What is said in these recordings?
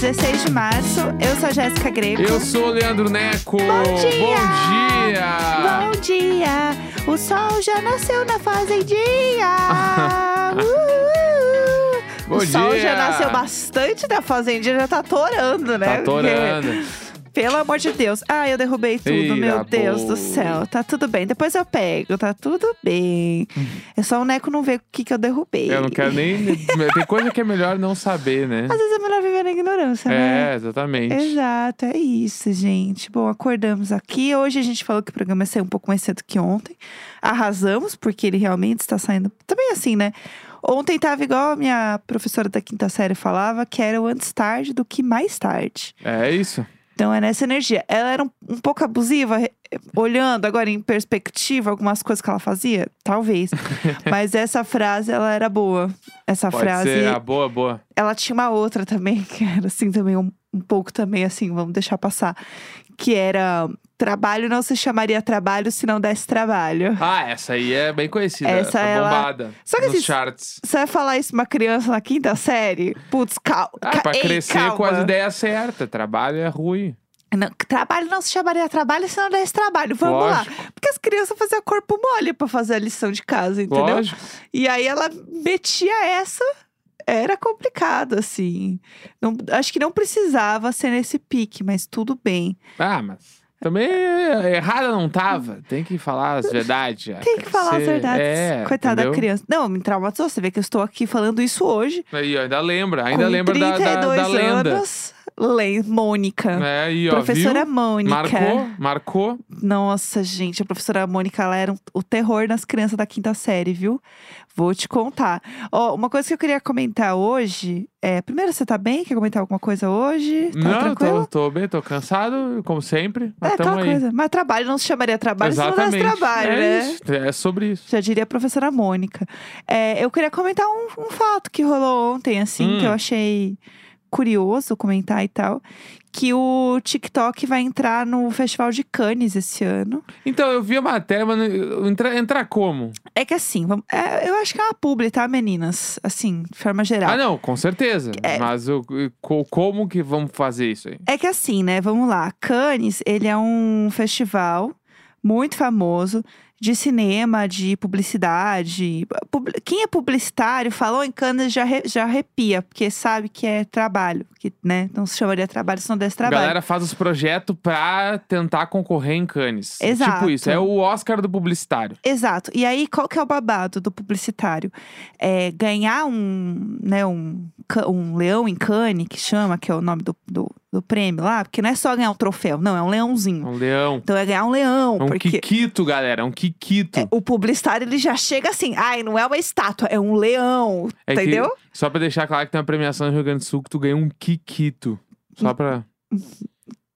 Hoje é quarta-feira, 16 de março. Eu sou a Jéssica Greco. Eu sou o Leandro Neco. Bom dia! Bom dia! Bom dia! O sol já nasceu na fazendinha! Uhul! Bom o sol dia! já nasceu bastante da fazendinha, já tá torando, né? Tá torando. Porque, Pelo amor de Deus. Ah, eu derrubei tudo, Eita, meu Deus boa. do céu. Tá tudo bem. Depois eu pego, tá tudo bem. É só o Neco não ver o que, que eu derrubei. Eu não quero nem. Tem coisa que é melhor não saber, né? Às vezes é melhor viver na ignorância, né? É, exatamente. Exato, é isso, gente. Bom, acordamos aqui. Hoje a gente falou que o programa ia sair um pouco mais cedo que ontem. Arrasamos, porque ele realmente está saindo. Também assim, né? Ontem tava igual a minha professora da quinta série falava, que era o antes tarde do que mais tarde. É isso. Então é nessa energia. Ela era um, um pouco abusiva, olhando agora em perspectiva algumas coisas que ela fazia? Talvez. Mas essa frase, ela era boa. Essa Pode frase. ser. Ah, boa, boa. Ela tinha uma outra também, que era assim também, um, um pouco também assim, vamos deixar passar. Que era trabalho não se chamaria trabalho se não desse trabalho. Ah, essa aí é bem conhecida. Essa é ela- bombada. Só que nos assim, charts. Você vai falar isso pra uma criança na quinta série? Putz, calma. Ah, pra crescer com as ideias certas. Trabalho é ruim. Não, trabalho não se chamaria trabalho se não desse trabalho. Vamos Lógico. lá. Porque as crianças faziam corpo mole pra fazer a lição de casa, entendeu? Lógico. E aí ela metia essa. Era complicado, assim. Não, acho que não precisava ser nesse pique, mas tudo bem. Ah, mas. Também é- errada não tava. Tem que falar as verdades. Tem que falar as verdades. É, Coitada da criança. Não, me traumatizou. Você vê que eu estou aqui falando isso hoje. Aí, ainda lembra. Ainda lembra da, da, 32 da lenda. anos. Le Mônica. É, aí, ó, professora viu? Mônica. Marcou, marcou. Nossa, gente, a professora Mônica, ela era um- o terror nas crianças da quinta série, viu? Vou te contar. Ó, uma coisa que eu queria comentar hoje é. Primeiro, você tá bem? Quer comentar alguma coisa hoje? Tá Não, tranquilo? tô, tô bem, tô cansado, como sempre. Mas é, aquela aí. coisa. Mas trabalho não se chamaria trabalho se não desse Exatamente. trabalho, é né? Isso, é sobre isso. Já diria a professora Mônica. É, eu queria comentar um, um fato que rolou ontem, assim, Hum. que eu achei curioso comentar e tal. Que o TikTok vai entrar no Festival de Cannes esse ano. Então, eu vi a matéria, mas entrar entra como? É que assim, vamos- é, eu acho que é uma publi, tá, meninas? Assim, de forma geral. Ah, não, com certeza. É. Mas o, co- como que vamos fazer isso aí? É que assim, né? Vamos lá. Cannes, ele é um festival muito famoso de cinema, de publicidade. Pub- Quem é publicitário, falou em Cannes já, já arrepia, porque sabe que é trabalho, que né, não se chamaria trabalho se não desse A trabalho. galera faz os projetos pra tentar concorrer em Cannes. Exato. Tipo isso, é o Oscar do publicitário. Exato. E aí, qual que é o babado do publicitário? É ganhar um, né, um, um leão em Cannes, que chama, que é o nome do, do, do prêmio lá, porque não é só ganhar um troféu, não, é um É leãozinho. um leão. Então é ganhar um leão, É um porque Kikito, galera. É um Kikito. é, o publicitário ele já chega assim, ai, não é uma estátua, é um leão, É que- entendeu? Só pra deixar claro que tem uma premiação no Rio Grande do Sul que tu ganha um Kikito. Só pra.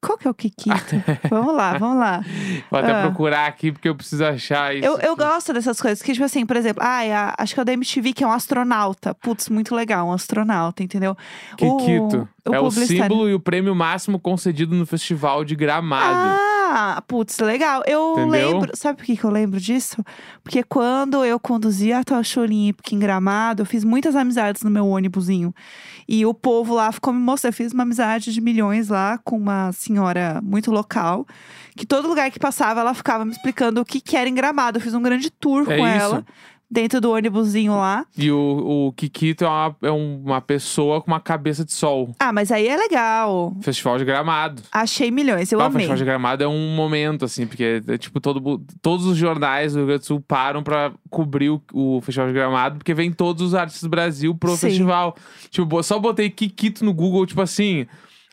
Qual que é o Kikito? vamos lá, vamos lá. Vou até Ah. procurar aqui porque eu preciso achar isso. Eu, eu gosto dessas coisas, que tipo assim, por exemplo, ai, a- acho que é o da MTV, que é um astronauta. Putz, muito legal, um astronauta, entendeu? Kikito. O, é o símbolo e o prêmio máximo concedido no Festival de Gramado. Ah, putz, legal. Eu Entendeu? lembro. Sabe por que, que eu lembro disso? Porque quando eu conduzia a Tocha Olímpica em Gramado, eu fiz muitas amizades no meu ônibusinho. E o povo lá ficou me mostrando. Eu fiz uma amizade de milhões lá com uma senhora muito local. Que todo lugar que passava, ela ficava me explicando o que, que era em Gramado. Eu fiz um grande tour É com isso. ela. Dentro do ônibusinho lá. E o, o Kikito é uma, é uma pessoa com uma cabeça de sol. Ah, mas aí é legal. Festival de Gramado. Achei milhões, eu Ah, o amei. Festival de Gramado é um momento, assim, porque é, tipo, todo, todos os jornais do Rio Grande do Sul param pra cobrir o, o Festival de Gramado, porque vem todos os artistas do Brasil pro Sim. festival. Tipo, só botei Kikito no Google, tipo assim.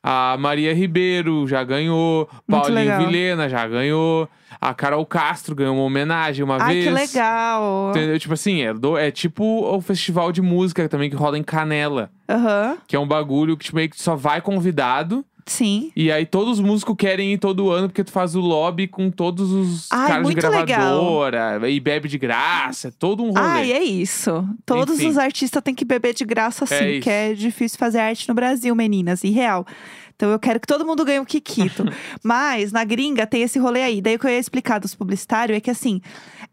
A Maria Ribeiro já ganhou, Muito Paulinho legal. Vilhena já ganhou, a Carol Castro ganhou uma homenagem uma Ai, vez. que legal. Entendeu? Tipo assim, é, do- é tipo o festival de música também que rola em Canela. Aham, Que é um bagulho que tipo, meio que só vai convidado. Sim. E aí todos os músicos querem ir todo ano porque tu faz o lobby com todos os Ai, caras de muito legal. gravadora. E bebe de graça. É todo um rolê. Ai, é isso. Todos Enfim. os artistas têm que beber de graça, sim, É que é difícil fazer arte no Brasil, meninas, e real. Então eu quero que todo mundo ganhe um Kikito. Mas na gringa tem esse rolê aí. Daí o que eu ia explicar dos publicitários é que assim,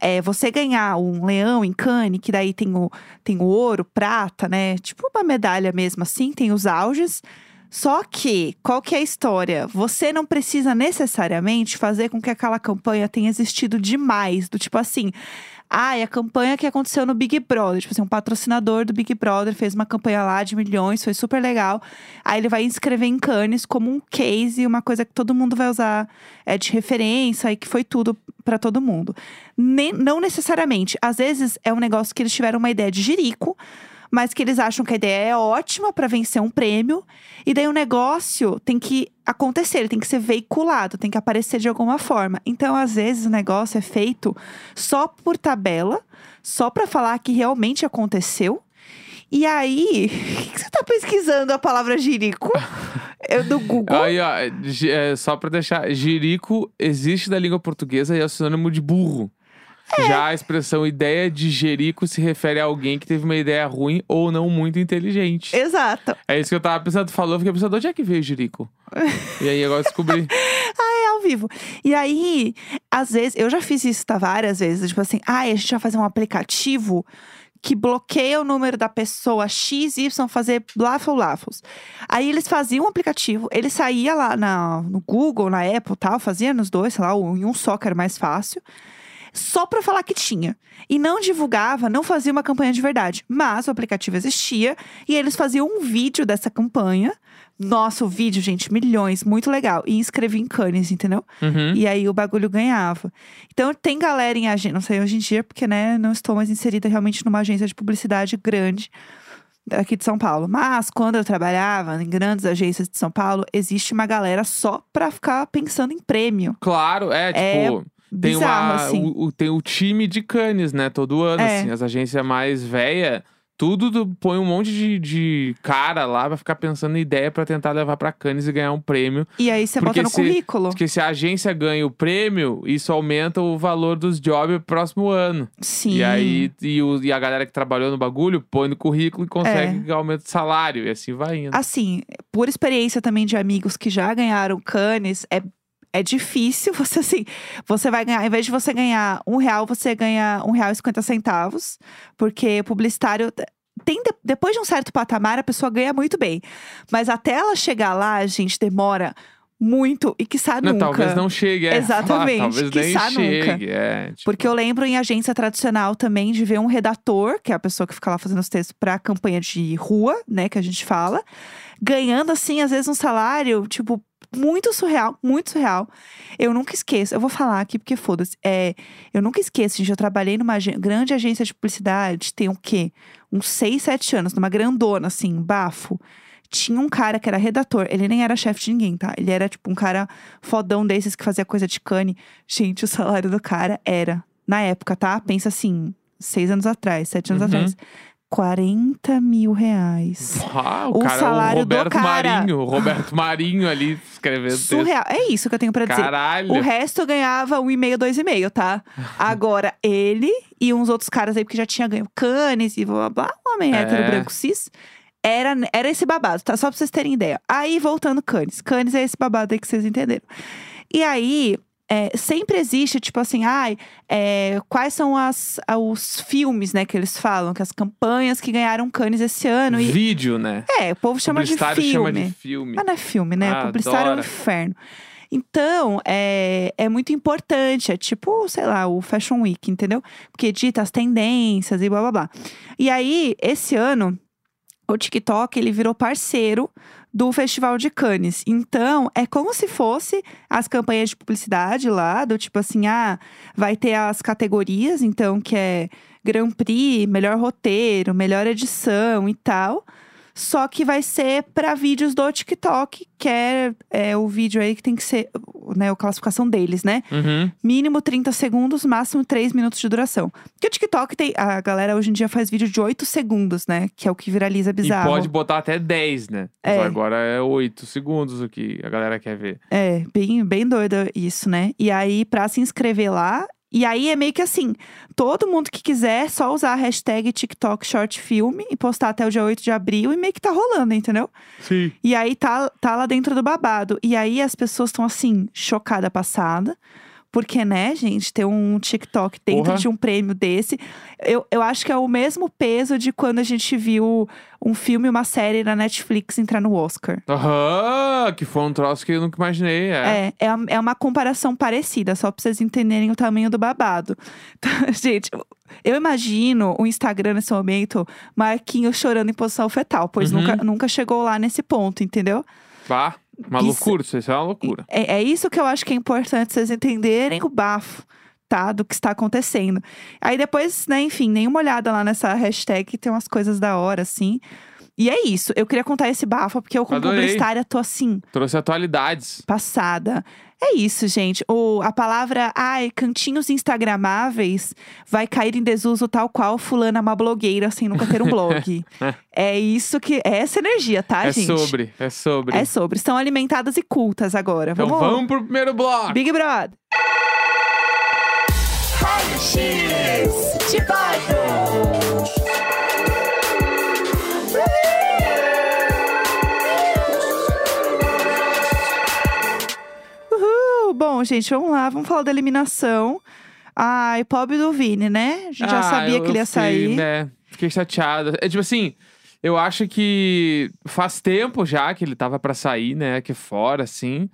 é, você ganhar um leão em Cannes, que daí tem o, tem o ouro, prata, né? Tipo uma medalha mesmo assim, tem os auges. Só que, qual que é a história? Você não precisa necessariamente fazer com que aquela campanha tenha existido demais. Do tipo assim, ah, a campanha que aconteceu no Big Brother. Tipo assim, um patrocinador do Big Brother fez uma campanha lá de milhões, foi super legal. Aí ele vai inscrever em Cannes como um case, uma coisa que todo mundo vai usar é, de referência e que foi tudo para todo mundo. Nem, não necessariamente. Às vezes é um negócio que eles tiveram uma ideia de jirico mas que eles acham que a ideia é ótima para vencer um prêmio. E daí o negócio tem que acontecer, ele tem que ser veiculado, tem que aparecer de alguma forma. Então, às vezes, o negócio é feito só por tabela, só para falar que realmente aconteceu. E aí, o que você tá pesquisando a palavra jirico? Eu do Google. Aí, ó, é, só pra deixar, jirico existe da língua portuguesa e é sinônimo de burro. É. Já a expressão ideia de jerico se refere a alguém que teve uma ideia ruim ou não muito inteligente. Exato. É isso que eu tava pensando, falou, eu fiquei pensando, onde é que veio jerico? e aí agora descobri. ah, é ao vivo. E aí, às vezes, eu já fiz isso tá, várias vezes, tipo assim, ah, a gente vai fazer um aplicativo que bloqueia o número da pessoa X, Y fazer blafos, blafos. Aí eles faziam um aplicativo, ele saía lá na, no Google, na Apple tal, fazia nos dois, sei lá, em um só que era mais fácil só para falar que tinha. E não divulgava, não fazia uma campanha de verdade. Mas o aplicativo existia e eles faziam um vídeo dessa campanha. Nossa, o vídeo, gente, milhões, muito legal. E inscrevi em Cannes, entendeu? Uhum. E aí o bagulho ganhava. Então tem galera em agência, não sei hoje em dia, porque né, não estou mais inserida realmente numa agência de publicidade grande aqui de São Paulo. Mas quando eu trabalhava em grandes agências de São Paulo, existe uma galera só pra ficar pensando em prêmio. Claro, é, tipo. É tem Bizarro, uma, assim. o, o- tem o time de canes, né? Todo ano, É. assim. As agências mais velhas, tudo tu põe um monte de, de cara lá pra ficar pensando em ideia pra tentar levar pra canes e ganhar um prêmio. E aí você bota no se- currículo. Porque se a agência ganha o prêmio, isso aumenta o valor dos jobs pro próximo ano. Sim. E aí, e, o- e a galera que trabalhou no bagulho põe no currículo e consegue aumento de salário. E assim vai indo. Assim, por experiência também de amigos que já ganharam canes, é, é difícil você assim. Você vai ganhar, ao invés de você ganhar um real, você ganha um real e cinquenta centavos. Porque publicitário. Tem, de- depois de um certo patamar, a pessoa ganha muito bem. Mas até ela chegar lá, gente, demora muito e Não, nunca. talvez não chegue, é. Exatamente, talvez nem quiçá nunca. chegue. É, tipo, Porque eu lembro em agência tradicional também de ver um redator, que é a pessoa que fica lá fazendo os textos pra campanha de rua, né, que a gente fala, ganhando assim, às vezes, um salário, tipo, muito surreal, muito surreal. Eu nunca esqueço, eu vou falar aqui porque foda-se. É, eu nunca esqueço, gente, eu trabalhei numa agen- grande agência de publicidade, tem o quê? Uns seis, sete anos, numa grandona, assim, bafo. Tinha um cara que era redator, ele nem era chefe de ninguém, tá? Ele era tipo um cara fodão desses que fazia coisa de cane. Gente, o salário do cara era, na época, tá? Pensa assim, seis anos atrás, sete anos Uhum. atrás. 40 mil reais. Ah, o, O cara, salário o do Roberto cara. Marinho, o Roberto Marinho ali escrevendo texto. Surreal. É isso que eu tenho pra dizer. Caralho. O resto eu ganhava um e meio, dois e meio, tá? Agora, ele e uns outros caras aí, porque já tinha ganho canes e blá blá blá, homem É. hétero branco cis. Era, era esse babado, tá? Só pra vocês terem ideia. Aí, voltando canes. Canes é esse babado aí que vocês entenderam. E aí, é, sempre existe, tipo assim, ai, é, quais são as, os filmes, né, que eles falam, que as campanhas que ganharam canes esse ano. E, Vídeo, né? é, o povo chama de filme. chama de filme. Mas não é filme, né? Ah, Publicitário é um inferno. Então, é, é muito importante. É tipo, sei lá, o Fashion Week, entendeu? Porque dita as tendências e blá blá blá. E aí, esse ano, o TikTok, ele virou parceiro do Festival de Cannes. Então, é como se fosse as campanhas de publicidade lá, do tipo assim, ah, vai ter as categorias, então, que é Grand Prix, melhor roteiro, melhor edição e tal. Só que vai ser para vídeos do TikTok, que é, é o vídeo aí que tem que ser, né, a classificação deles, né? Uhum. Mínimo 30 segundos, máximo 3 minutos de duração. Porque o TikTok tem. A galera hoje em dia faz vídeo de 8 segundos, né? Que é o que viraliza bizarro. E pode botar até 10, né? É. agora é 8 segundos o que a galera quer ver. É, bem, bem doido isso, né? E aí, pra se inscrever lá, E aí é meio que assim: todo mundo que quiser só usar a hashtag TikTok Short Film e postar até o dia 8 de abril e meio que tá rolando, entendeu? Sim. E aí tá, tá lá dentro do babado. E aí as pessoas estão assim, chocada passada. Porque, né, gente, ter um TikTok dentro Porra. de um prêmio desse. Eu, eu acho que é o mesmo peso de quando a gente viu um filme, uma série na Netflix entrar no Oscar. Aham, que foi um troço que eu nunca imaginei. É. É, é, é uma comparação parecida, só pra vocês entenderem o tamanho do babado. Então, gente, eu imagino o Instagram nesse momento, Marquinhos chorando em posição fetal, pois Uhum. nunca, nunca chegou lá nesse ponto, entendeu? Vá, uma Isso- loucura, isso é uma loucura. É, é isso que eu acho que é importante vocês entenderem o bafo, tá? Do que está acontecendo. Aí depois, né, enfim, nenhuma olhada lá nessa hashtag que tem umas coisas da hora, assim. E é isso. Eu queria contar esse bafo, porque eu, como Adorei. publicitária, tô assim, Trouxe atualidades. passada. É isso, gente. O, a palavra, ai, cantinhos instagramáveis vai cair em desuso tal qual fulana uma blogueira sem nunca ter um blog. é isso que. É essa energia, tá, é gente? sobre, é sobre. É sobre. Estão alimentadas e cultas agora. Então vamos, vamos pro primeiro bloco. Big Brother. Uhul! Bom, gente, vamos lá. Vamos falar da eliminação. Ai, pobre do Vini, né? A gente já Ah, sabia eu- que ele ia fiquei, sair. né, fiquei chateado. É tipo assim, eu acho que faz tempo já que ele tava pra sair, né, aqui fora, assim.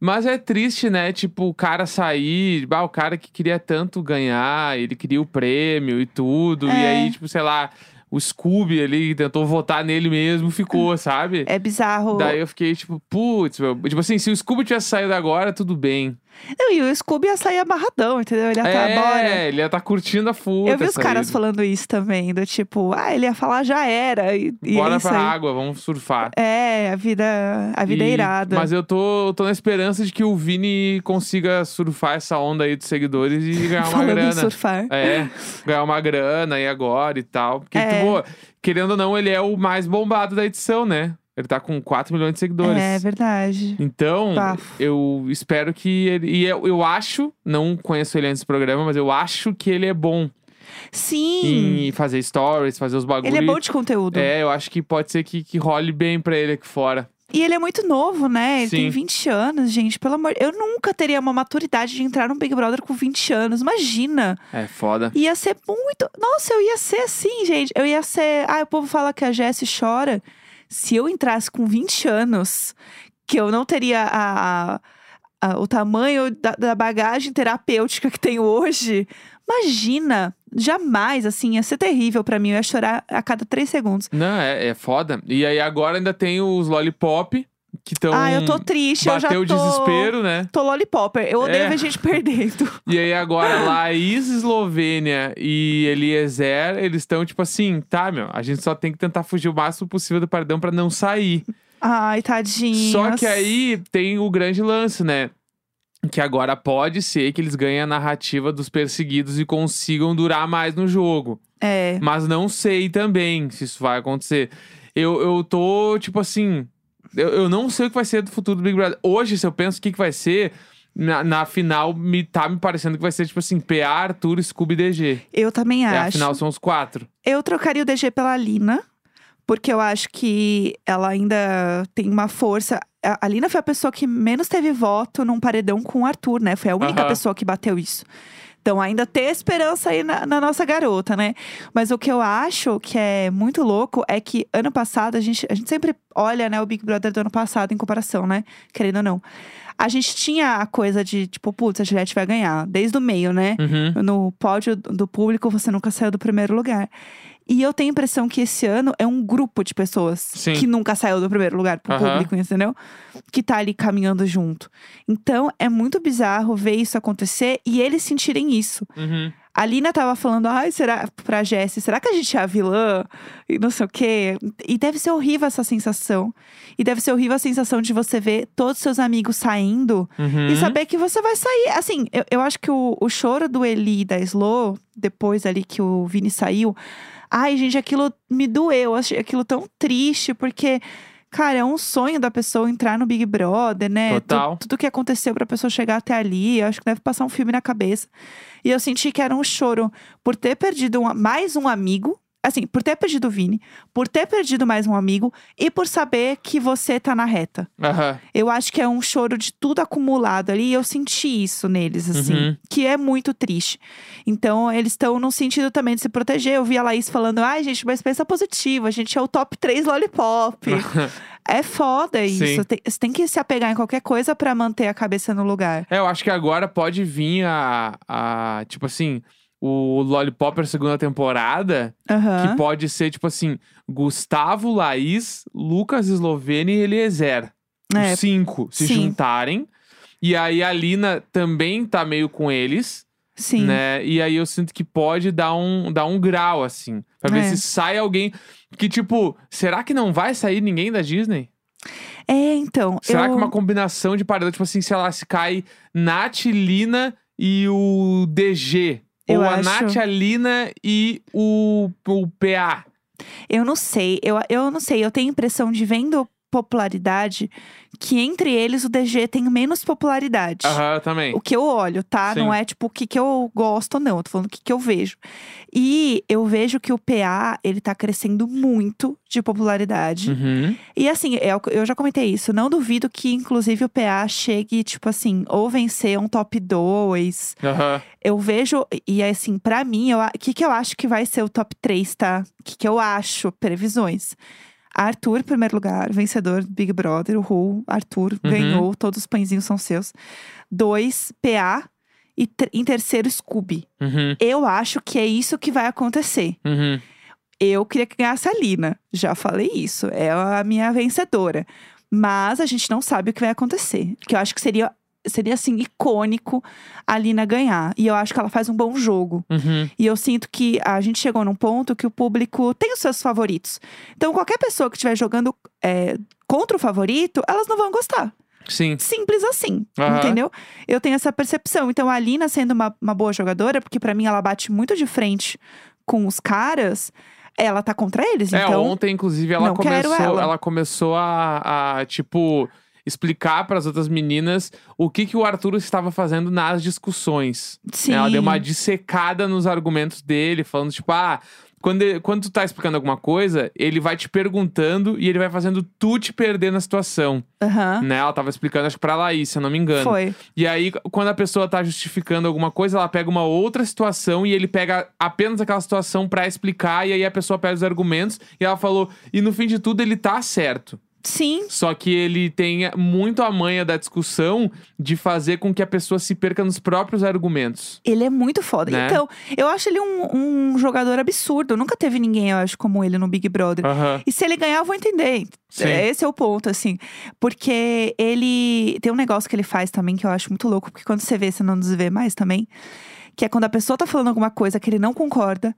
Mas é triste, né? Tipo, o cara sair, bah, o cara que queria tanto ganhar, ele queria o prêmio e tudo. E É. aí, tipo, sei lá, o Scooby ali tentou votar nele mesmo, ficou, sabe? É bizarro. Daí eu fiquei tipo, putz, meu. Tipo assim, se o Scooby tivesse saído agora, tudo bem. Não, e o Scooby ia sair amarradão, entendeu? Ele ia estar, é, bora. ele ia estar curtindo a futa. Eu vi os caras falando isso também, do tipo, ah, ele ia falar já era. E, e Bora é isso pra água, vamos surfar. É, a vida, a vida é E- irada. Mas eu tô, tô na esperança de que o Vini consiga surfar essa onda aí dos seguidores e ganhar uma Falando em grana. surfar. É, ganhar uma grana aí agora e tal. Porque, É. pô, querendo ou não, ele é o mais bombado da edição, né? Ele tá com 4 milhões de seguidores. É verdade. Então, Bafo. eu espero que ele. E eu, eu acho, não conheço ele antes do programa, mas eu acho que ele é bom Sim. em fazer stories, fazer os bagulhos. Ele é bom de conteúdo. É, eu acho que pode ser que, que role bem pra ele aqui fora. E ele é muito novo, né? Ele tem Sim. 20 anos, gente. Pelo amor. Eu nunca teria uma maturidade de entrar no Big Brother com 20 anos. Imagina. É foda. Ia ser muito. Nossa, eu ia ser assim, gente. Eu ia ser. Ah, o povo fala que a Jessie chora. Se eu entrasse com 20 anos, que eu não teria a, a- a- o tamanho da, da bagagem terapêutica que tenho hoje. Imagina! Jamais, assim, ia ser terrível pra mim. Eu ia chorar a cada três segundos. Não, é, é foda. E aí agora ainda tem os Lollipop, que estão. ah, eu tô triste, eu já Bateu tô. o desespero, né? Tô lollipopper. Eu odeio É. ver gente perdendo. E aí agora Laís, Eslovênia e Eliezer, eles estão tipo assim, tá, meu, a gente só tem que tentar fugir o máximo possível do paredão pra não sair. Ai, tadinho. Só que aí tem o grande lance, né? Que agora pode ser que eles ganhem a narrativa dos perseguidos e consigam durar mais no jogo. É. Mas não sei também se isso vai acontecer. Eu, eu tô, tipo assim. Eu, eu não sei o que vai ser do futuro do Big Brother. Hoje, se eu penso o que, que vai ser, na, na final me tá me parecendo que vai ser, tipo assim, PA, Arthur, Scooby e DG. Eu também É, acho. afinal, são os quatro. Eu trocaria o DG pela Lina, porque eu acho que ela ainda tem uma força. A a Lina foi a pessoa que menos teve voto num paredão com o Arthur, né? Foi a única Aham. pessoa que bateu isso. Então ainda tem esperança aí na, na nossa garota, né? Mas o que eu acho que é muito louco é que ano passado, a gente, a gente sempre olha, né, o Big Brother do ano passado em comparação, né? Querendo ou não. A gente tinha a coisa de, tipo, putz, a Juliette vai ganhar, desde o meio, né? Uhum. no pódio do público, você nunca saiu do primeiro lugar. E eu tenho a impressão que esse ano é um grupo de pessoas Sim. que nunca saiu do primeiro lugar pro Aham. público, entendeu? Que tá ali caminhando junto. Então é muito bizarro ver isso acontecer e eles sentirem isso. Uhum. A Lina tava falando, ai, será pra Jessie, será que a gente é a vilã? E não sei o quê. E deve ser horrível essa sensação. E deve ser horrível a sensação de você ver todos os seus amigos saindo Uhum. e saber que você vai sair. Assim, eu, eu acho que o, o choro do Eli e da Slow, depois ali que o Vini saiu. Ai, gente, aquilo me doeu. Eu achei aquilo tão triste, porque. Cara, é um sonho da pessoa entrar no Big Brother, né? Total. tudo que aconteceu pra pessoa chegar até ali, eu acho que deve passar um filme na cabeça. E eu senti que era um choro por ter perdido um- mais um amigo. Assim, por ter perdido o Vini, por ter perdido mais um amigo e por saber que você tá na reta. Aham. Eu acho que é um choro de tudo acumulado ali. E eu senti isso neles, assim, Uhum. que é muito triste. Então, eles estão no sentido também de se proteger. Eu vi a Laís falando: ai, gente, mas pensa positivo, a gente é o top 3 lollipop. é foda isso. Sim. Tem- você tem que se apegar em qualquer coisa pra manter a cabeça no lugar. É, eu acho que agora pode vir a, a tipo assim, o Lollipop segunda temporada, Aham. que pode ser, tipo assim, Gustavo, Laís, Lucas, Eslovênia e Eliezer. É, Os cinco se sim. juntarem. E aí a Lina também tá meio com eles, sim. né? E aí eu sinto que pode dar um, dar um grau, assim. Pra ver É. se sai alguém. Que, tipo, será que não vai sair ninguém da Disney? É, então. Será eu... que uma combinação de paredão, tipo assim, sei lá, se cai Nath, Lina e o DG? Eu ou a acho- Nath, a Lina e o, o PA? Eu não sei, eu, eu não sei. Eu tenho a impressão de vendo popularidade que entre eles o DG tem menos popularidade. Aham, eu também. O que eu olho, tá? Sim. Não é tipo o que, que eu gosto, não. Eu tô falando o que, que eu vejo. E eu vejo que o PA, ele tá crescendo muito de popularidade. Uhum. E assim, eu, eu já comentei isso. Não duvido que, inclusive, o PA chegue, tipo assim, ou vencer um top 2. Aham. Eu vejo, e assim, pra mim, o que, que eu acho que vai ser o top 3, tá? O que, que eu acho? Previsões. Arthur, primeiro lugar, vencedor do Big Brother, o Ru. Arthur Uhum. ganhou, todos os pãezinhos são seus. Dois, PA. E em terceiro, Scooby. Uhum. Eu acho que é isso que vai acontecer. Uhum. Eu queria que ganhasse a Lina. Já falei isso. É a minha vencedora. Mas a gente não sabe o que vai acontecer. Que eu acho que seria, seria assim, icônico a Lina ganhar. E eu acho que ela faz um bom jogo. Uhum. E eu sinto que a gente chegou num ponto que o público tem os seus favoritos. Então, qualquer pessoa que estiver jogando é, contra o favorito, elas não vão gostar. Sim. Simples assim, Aham. entendeu? Eu tenho essa percepção. Então, a Lina sendo uma, uma boa jogadora, porque pra mim ela bate muito de frente com os caras, ela tá contra eles. É, então, ontem, inclusive, ela começou, ela. ela começou a, a, tipo, explicar para as outras meninas o que, que o Arthur estava fazendo nas discussões. sim. Ela deu uma dissecada nos argumentos dele, falando, tipo, ah. Quando, ele- quando tu tá explicando alguma coisa, ele vai te perguntando e ele vai fazendo tu te perder na situação. Aham. Né? Ela tava explicando, acho que pra Laís, se eu não me engano. Foi. E aí, quando a pessoa tá justificando alguma coisa, ela pega uma outra situação e ele pega apenas aquela situação pra explicar, e aí a pessoa pega os argumentos e ela falou, e no fim de tudo ele tá certo. Sim. Só que ele tem muito a manha da discussão de fazer com que a pessoa se perca nos próprios argumentos. Ele é muito foda. Né? Então, eu acho ele um, um jogador absurdo. Nunca teve ninguém, eu acho, como ele no Big Brother. Aham. E se ele ganhar, eu vou entender. Sim. Esse é o ponto, assim. Porque ele. Tem um negócio que ele faz também que eu acho muito louco, porque quando você vê, você não desvê mais também. Que é quando a pessoa tá falando alguma coisa que ele não concorda,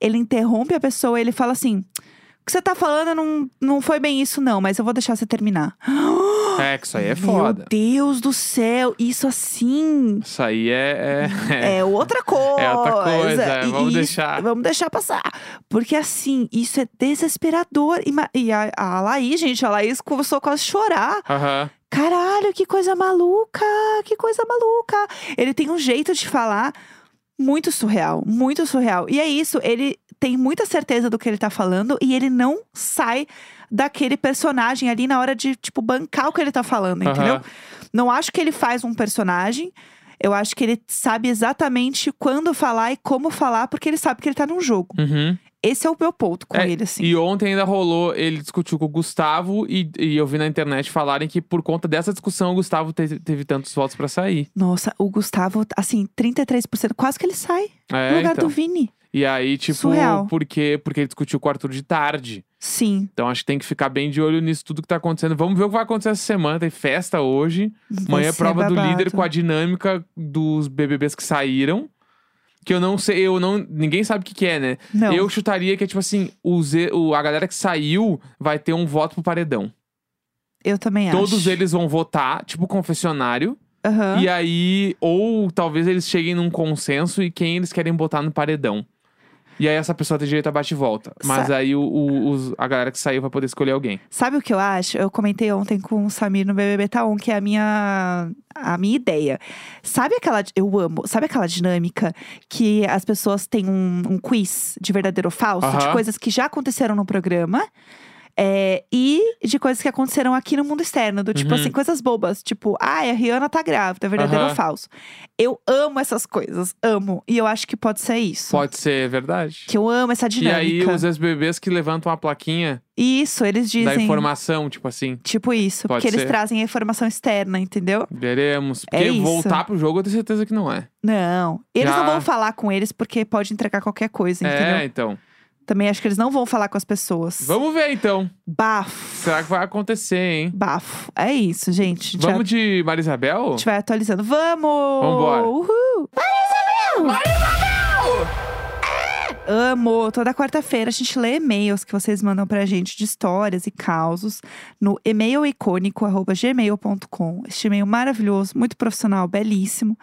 ele interrompe a pessoa e ele fala assim: que você tá falando não, não foi bem isso, não, mas eu vou deixar você terminar. É, que isso aí é foda. Meu Deus do céu, isso assim. Isso aí é. é- É outra coisa. É outra coisa, é, vamos isso- deixar. Vamos deixar passar. Porque assim, isso é desesperador. E a, a Laís, gente, a Laís começou quase a chorar. Aham. Caralho, que coisa maluca! Que coisa maluca! Ele tem um jeito de falar muito surreal, muito surreal. E é isso, ele tem muita certeza do que ele tá falando e ele não sai daquele personagem ali na hora de, tipo, bancar o que ele tá falando, entendeu? Não acho que ele faz um personagem. Eu acho que ele sabe exatamente quando falar e como falar, porque ele sabe que ele tá num jogo. Uhum. Esse é o meu ponto com É, ele, assim. E ontem ainda rolou, ele discutiu com o Gustavo e, e eu vi na internet falarem que por conta dessa discussão o Gustavo te- teve tantos votos pra sair. Nossa, o Gustavo, assim, 33%, quase que ele sai É, no lugar então. do Vini. E aí, tipo, Surreal. porque, porque ele discutiu com o Arthur de tarde. Sim. Então acho que tem que ficar bem de olho nisso, tudo que tá acontecendo. Vamos ver o que vai acontecer essa semana. Tem festa hoje. vai Amanhã é prova do babado. líder com a dinâmica dos BBBs que saíram. Que eu não sei, eu não. Ninguém sabe o que, que é, né? Não. Eu chutaria que é tipo assim: o Z- o- a galera que saiu vai ter um voto pro paredão. Eu também acho. Todos eles vão votar, tipo confessionário. Aham. E aí, ou talvez eles cheguem num consenso e quem eles querem botar no paredão. E aí essa pessoa tem direito a bate e volta. Mas Sa- aí o, o- os- a galera que saiu vai poder escolher alguém. Sabe o que eu acho? Eu comentei ontem com o Samir no BBB Taon, que é a minha, a minha ideia. Sabe aquela. Eu amo. Sabe aquela dinâmica que as pessoas têm um, um quiz de verdadeiro ou falso? De Aham. coisas que já aconteceram no programa. É, e de coisas que aconteceram aqui no mundo externo, do tipo Uhum. assim, coisas bobas, tipo, ai, a Rihanna tá grávida, verdadeiro ou Aham. falso. Eu amo essas coisas, amo. E eu acho que pode ser isso. Pode ser verdade. Que eu amo essa E dinâmica. aí os ex-bebês que levantam a plaquinha Isso, eles da dizem. informação, tipo assim. Tipo isso, porque eles ser. trazem a informação externa, entendeu? Veremos. É Porque isso. voltar pro jogo eu tenho certeza que não é. Não. Eles Já- não vão falar com eles porque pode entregar qualquer coisa, entendeu? É, então. Também acho que eles não vão falar com as pessoas. Vamos ver então. Bafo. Será que vai acontecer, hein? Bafo. É isso, gente. A vai, Vamos de a Marisabel? gente vai atualizando. Vamos! Vambora. Uhul! Amo! Toda quarta-feira a gente lê e-mails que vocês mandam pra gente de histórias e causos no e-mailicônico.gmail.com. Este e-mail maravilhoso, muito profissional, belíssimo.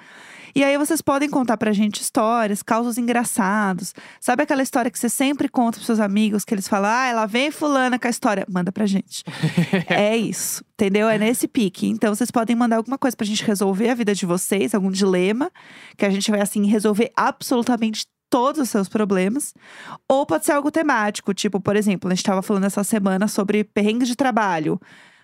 E aí vocês podem contar pra gente histórias, causos engraçados. Sabe aquela história que você sempre conta pros seus amigos, que eles falam, ah, ela vem fulana com a história. Manda pra gente. é isso, entendeu? É nesse pique. Então vocês podem mandar alguma coisa pra gente resolver a vida de vocês, algum dilema, que a gente vai, assim, resolver absolutamente todos os seus problemas. Ou pode ser algo temático, tipo, por exemplo, a gente tava falando essa semana sobre perrengue de trabalho.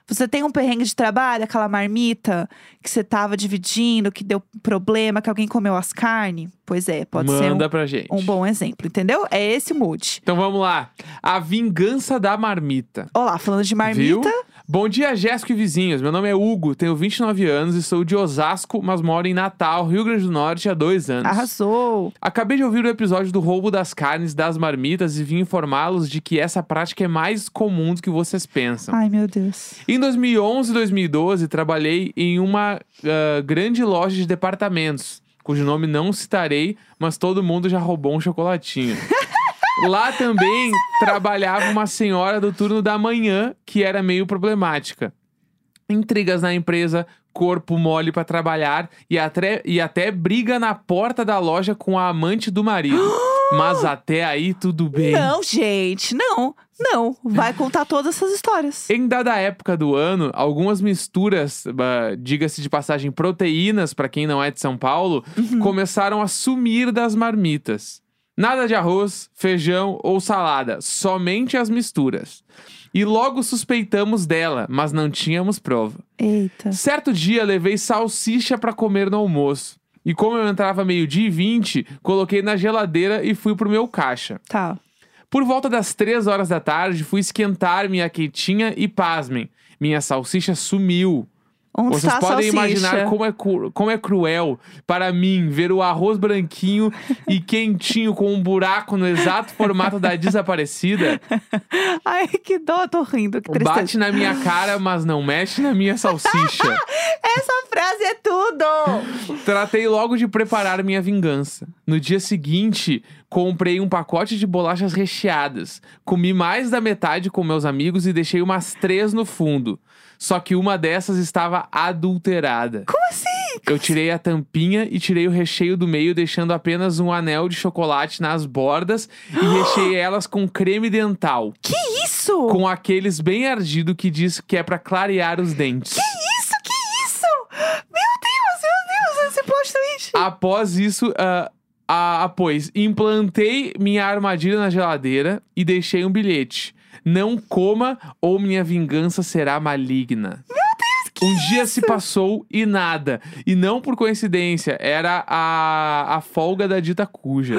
Você tem um perrengue de trabalho, aquela marmita que você tava dividindo, que deu problema, que alguém comeu as carnes? Pois é, pode ser Manda um, pra gente. um bom exemplo, entendeu? É esse o mood. Então vamos lá. A vingança da marmita. Olá, falando de marmita. Viu? Bom dia, Jéssico e vizinhos. Meu nome é Hugo, tenho 29 anos e sou de Osasco, mas moro em Natal, Rio Grande do Norte, há dois anos. Arrasou. Acabei de ouvir o episódio do roubo das carnes das marmitas e vim informá-los de que essa prática é mais comum do que vocês pensam. Ai, meu Deus. Em 2011 e 2012, trabalhei em uma ah, grande loja de departamentos, cujo nome não citarei, mas todo mundo já roubou um chocolatinho. Lá também trabalhava uma senhora do turno da manhã que era meio problemática. Intrigas na empresa, corpo mole pra trabalhar e até, e até briga na porta da loja com a amante do marido. Mas até aí tudo bem. Não, gente, não. Não. Vai contar todas essas histórias. Em dada época do ano, algumas misturas, bah, diga-se de passagem, proteínas, pra quem não é de São Paulo, começaram a sumir das marmitas. Nada de arroz, feijão ou salada, somente as misturas. E logo suspeitamos dela, mas não tínhamos prova. Eita. Certo dia levei salsicha pra comer no almoço. E como eu entrava meio-dia e 20, coloquei na geladeira e fui pro meu caixa. Tá. Por volta das três horas da tarde, fui esquentar minha quentinha e pasmem, minha salsicha sumiu. Onde Vocês podem imaginar como é, como é cruel para mim ver o arroz branquinho e quentinho com um buraco no exato formato da desaparecida. Ai, que dó, tô rindo. Que tristeza. Bate na minha cara, mas não mexe na minha salsicha. Essa frase é tudo! Tratei logo de preparar minha vingança. No dia seguinte, comprei um pacote de bolachas recheadas. Comi mais da metade com meus amigos e deixei umas três no fundo. Só que uma dessas estava adulterada. Como assim? Eu tirei a tampinha e tirei o recheio do meio, deixando apenas um anel de chocolate nas bordas e recheei elas com creme dental. Que isso? Com aqueles bem ardido que diz que é pra clarear os dentes. isso? Que isso? Meu Deus, meu Deus, esse plot twist. Após isso, ah, pois, implantei minha armadilha na geladeira e deixei um bilhete. Não coma ou minha vingança será maligna. Um dia se passou e nada. E não por coincidência, era a, a folga da dita cuja.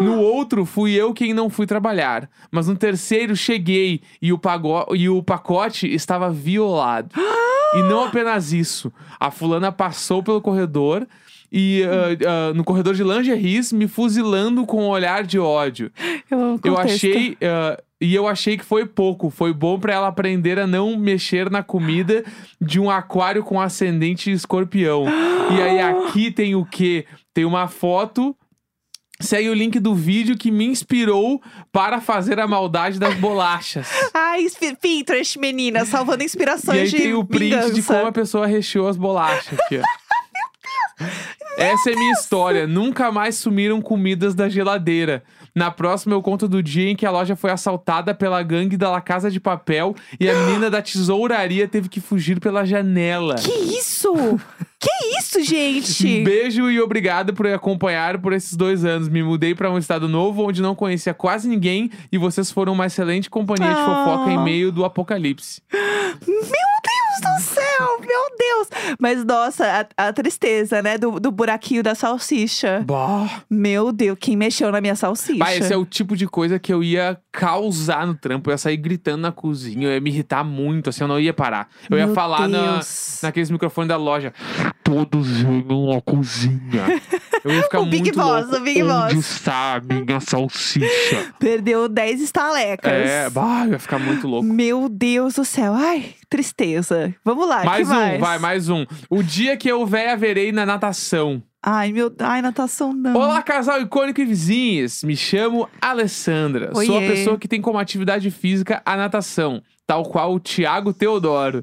No outro, fui eu quem não fui trabalhar. Mas no terceiro, cheguei e o, pago- e o pacote estava violado. E não apenas isso. A fulana passou pelo corredor e ah, ah, no corredor de lingeries me fuzilando com um olhar de ódio. Eu Eu achei. ah, e eu achei que foi pouco. Foi bom pra ela aprender a não mexer na comida de um aquário com ascendente escorpião. e aí aqui tem o quê? Tem uma foto. Segue o link do vídeo que me inspirou para fazer a maldade das bolachas. Ai, Pinterest, menina, salvando e inspirações aí de tem o print vingança. de como a pessoa recheou as bolachas aqui, ó. Essa é minha história. Nunca mais sumiram comidas da geladeira. Na próxima eu conto do dia em que a loja foi assaltada pela gangue da La Casa de Papel e a menina da tesouraria teve que fugir pela janela. Que isso? que isso, gente? Beijo e obrigado por acompanhar por esses dois anos. Me mudei para um estado novo onde não conhecia quase ninguém e vocês foram uma excelente companhia de fofoca em Ah. meio do apocalipse. Meu céu, meu Deus. Mas, nossa, a, a tristeza, né, do, do buraquinho da salsicha. Bah. Meu Deus, quem mexeu na minha salsicha? Bah, esse é o tipo de coisa que eu ia causar no trampo. Eu ia sair gritando na cozinha, eu ia me irritar muito, assim, eu não ia parar. Eu ia Meu falar na, naqueles microfones da loja. Todos venham à cozinha. Eu ia ficar O Big muito Boss, louco. o Big Onde Boss. está a minha salsicha? Perdeu 10 estalecas. é, bah, ia ficar muito louco. Meu Deus do céu. Ai, tristeza. Vamos lá, Mais um, mais? vai, mais um. O dia que eu véia verei na natação. Ai, meu... Ai, natação não. Olá, casal icônico e vizinhos. Me chamo Alessandra. Sou a Oiê. pessoa que tem como atividade física a natação. Tal qual o Tiago Teodoro.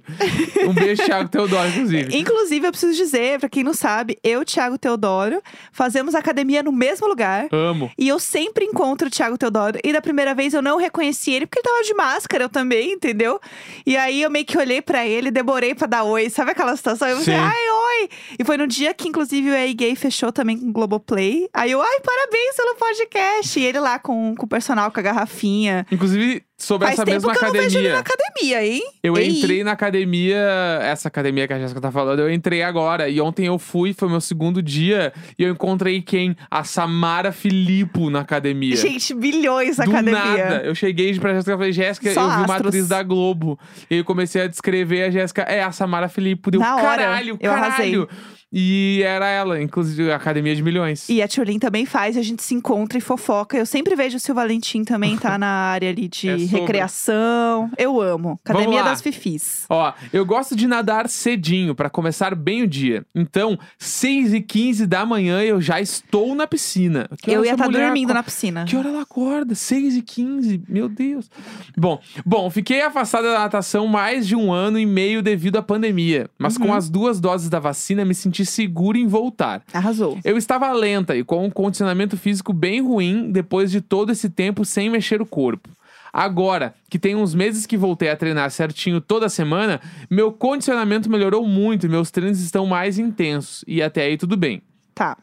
Um beijo, Tiago Teodoro, inclusive. Inclusive, eu preciso dizer, pra quem não sabe, eu, Thiago Teodoro, fazemos academia no mesmo lugar. Amo. E eu sempre encontro o Thiago Teodoro. E da primeira vez eu não reconheci ele, porque ele tava de máscara, eu também, entendeu? E aí eu meio que olhei pra ele, demorei pra dar oi. Sabe aquela situação? Eu falei, Sim. ai, oi! E foi no dia que, inclusive, o EA Gay fechou também com o Globoplay. Aí eu, ai, parabéns pelo podcast! E ele lá com, com o personal, com a garrafinha. Inclusive, sobre Faz essa tempo mesma que eu não vejo academia. na academia, hein? Eu Ei. entrei na academia, essa academia que a Jéssica tá falando, eu entrei agora. E ontem eu fui, foi meu segundo dia, e eu encontrei quem? A Samara Filippo na academia. Gente, bilhões na Do academia. nada. Eu cheguei pra Jéssica e falei, Jéssica, Só eu vi uma astros. atriz da Globo. E eu comecei a descrever a Jéssica. É, a Samara Filippo. Deu Na hora, caralho, eu arrasei. caralho. E era ela, inclusive, a Academia de Milhões. E a Tchulin também faz, a gente se encontra e fofoca. Eu sempre vejo o Valentim também tá na área ali de É sobre. recreação. Eu amo. Academia das Fifis. Ó, eu gosto de nadar cedinho pra começar bem o dia. Então, 6 e 15 da manhã eu já estou na piscina. Eu ia estar mulher dormindo acorda? na piscina. Que hora ela acorda? 6 e 15 meu Deus. Bom, bom, fiquei afastada da natação mais de um ano e meio devido à pandemia. Mas Uhum. com as duas doses da vacina, me senti seguro em voltar. Arrasou. Eu estava lenta e com um condicionamento físico bem ruim depois de todo esse tempo sem mexer o corpo. Agora, que tem uns meses que voltei a treinar certinho toda semana, meu condicionamento melhorou muito meus treinos estão mais intensos. E até aí tudo bem. Tá.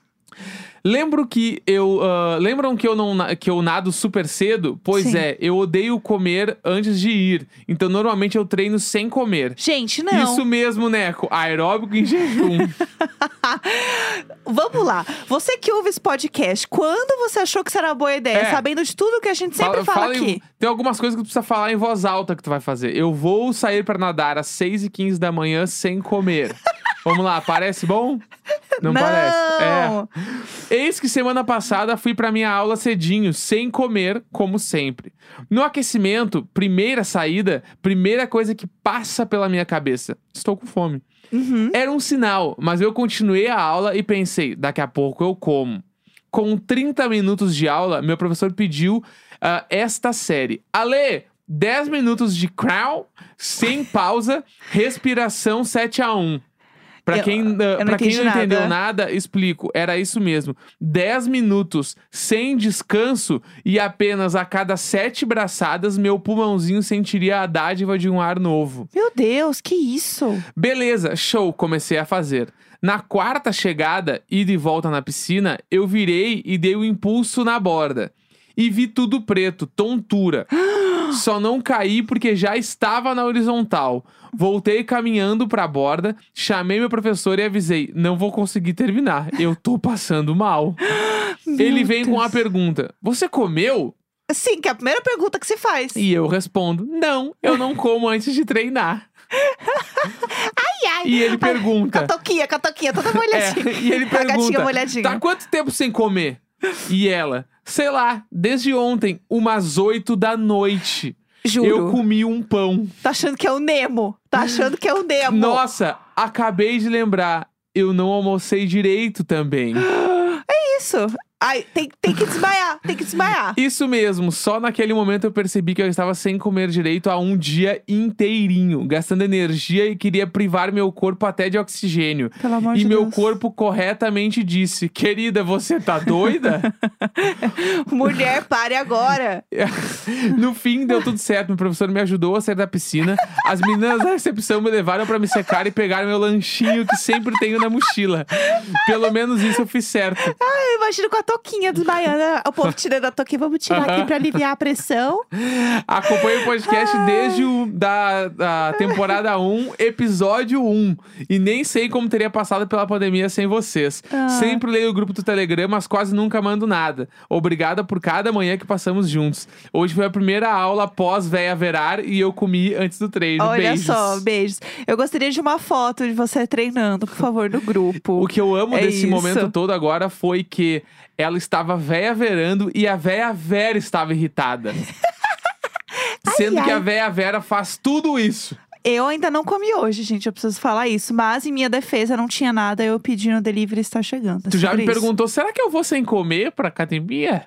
Lembro que eu. ah, lembram que eu, não, que eu nado super cedo? Pois Sim. é, eu odeio comer antes de ir. Então normalmente eu treino sem comer. Gente, não. Isso mesmo, Neco. Aeróbico em jejum. Vamos lá. Você que ouve esse podcast, quando você achou que isso era uma boa ideia? É. Sabendo de tudo que a gente sempre fala, em- aqui. tem algumas coisas que tu precisa falar em voz alta que tu vai fazer. Eu vou sair pra nadar às 6 e 15 da manhã sem comer. Vamos lá, parece bom? Não, parece. É. Eis que semana passada fui pra minha aula cedinho, sem comer, como sempre. No aquecimento, primeira saída, primeira coisa que passa pela minha cabeça: estou com fome. Uhum. Era um sinal, mas eu continuei a aula e pensei: daqui a pouco eu como. Com 30 minutos de aula, meu professor pediu ah, esta série. Ale, 10 minutos de crown, sem pausa, respiração 7 a 1 Pra Eu- quem, ah, eu não pra quem entendi não entendeu nada. explico. Era isso mesmo. 10 minutos sem descanso e apenas a cada sete braçadas, meu pulmãozinho sentiria a dádiva de um ar novo. Meu Deus, que isso? Beleza, show, comecei a fazer. Na quarta chegada, ida e volta na piscina, eu virei e dei o impulso na borda. E vi tudo preto, tontura. Só não caí porque já estava na horizontal. Voltei caminhando pra borda, chamei meu professor e avisei: não vou conseguir terminar, eu tô passando mal. Ele vem com a pergunta: Você comeu? Sim, que é a primeira pergunta que se faz. E eu respondo: Não, eu não como antes de treinar. Ai, ai. E ele pergunta: Catoquinha, catoquinha, toda molhadinha. É, e ele A gatinha pergunta: molhadinha. Tá quanto tempo sem comer? E ela: Sei lá, desde ontem, umas oito da noite. Juro. Eu comi um pão. Tá achando que é o Nemo. Tá achando que é o Nemo. Nossa, acabei de lembrar. Eu não almocei direito também. Isso. Ai, tem, tem que desmaiar, tem que desmaiar. Isso mesmo, só naquele momento eu percebi que eu estava sem comer direito há um dia inteirinho, gastando energia e queria privar meu corpo até de oxigênio. Pelo amor E de meu Deus. corpo corretamente disse: Querida, você tá doida? Mulher, pare agora. no fim, deu tudo certo. Meu professor me ajudou a sair da piscina. As meninas da recepção me levaram pra me secar e pegar meu lanchinho que sempre tenho na mochila. Pelo menos isso eu fiz certo. Eu imagino com a toquinha desmaiando. O povo tirando a toquinha. Vamos tirar aqui pra aliviar a pressão. Acompanho o podcast desde o da, da temporada 1, episódio 1. E nem sei como teria passado pela pandemia sem vocês. Ah. Sempre leio o grupo do Telegram, mas quase nunca mando nada. Obrigada por cada manhã que passamos juntos. Hoje foi a primeira aula pós véia verar e eu comi antes do treino. Olha Beijos. só, beijos. Eu gostaria de uma foto de você treinando, por favor, no grupo. O que eu amo É desse isso. momento todo agora foi que ela estava véia verando e a véia Vera estava irritada. Sendo que ai. a véia Vera faz tudo isso. Eu ainda não comi hoje, gente. Eu preciso falar isso. Mas em minha defesa não tinha nada. Eu pedi no delivery e está chegando. É Tu já me isso. perguntou, será que eu vou sem comer pra academia?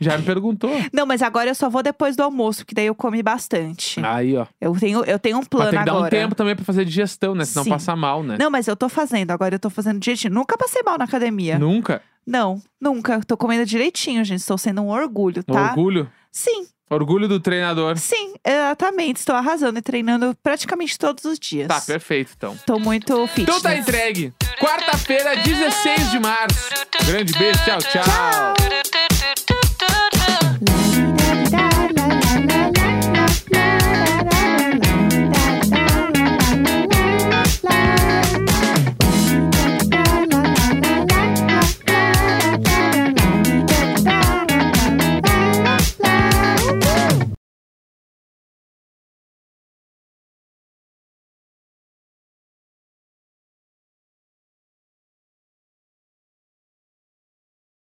Já me perguntou. Não, mas agora eu só vou depois do almoço, porque daí eu comi bastante. Aí, ó. Eu tenho, eu tenho um plano tem que dar agora. um tempo também pra fazer digestão, né? Senão Sim. passa mal, né? Não, mas eu tô fazendo. Agora eu tô fazendo direitinho. Nunca passei mal na academia. Nunca. Não, nunca. Tô comendo direitinho, gente. Estou sendo um orgulho, tá? Orgulho. Sim, Orgulho do treinador. sim, exatamente. Estou arrasando e treinando praticamente todos os dias. Tá, perfeito, então. Tô muito fit. Então tá entregue. Quarta-feira, 16 de março. Grande beijo, tchau, tchau. Tchau.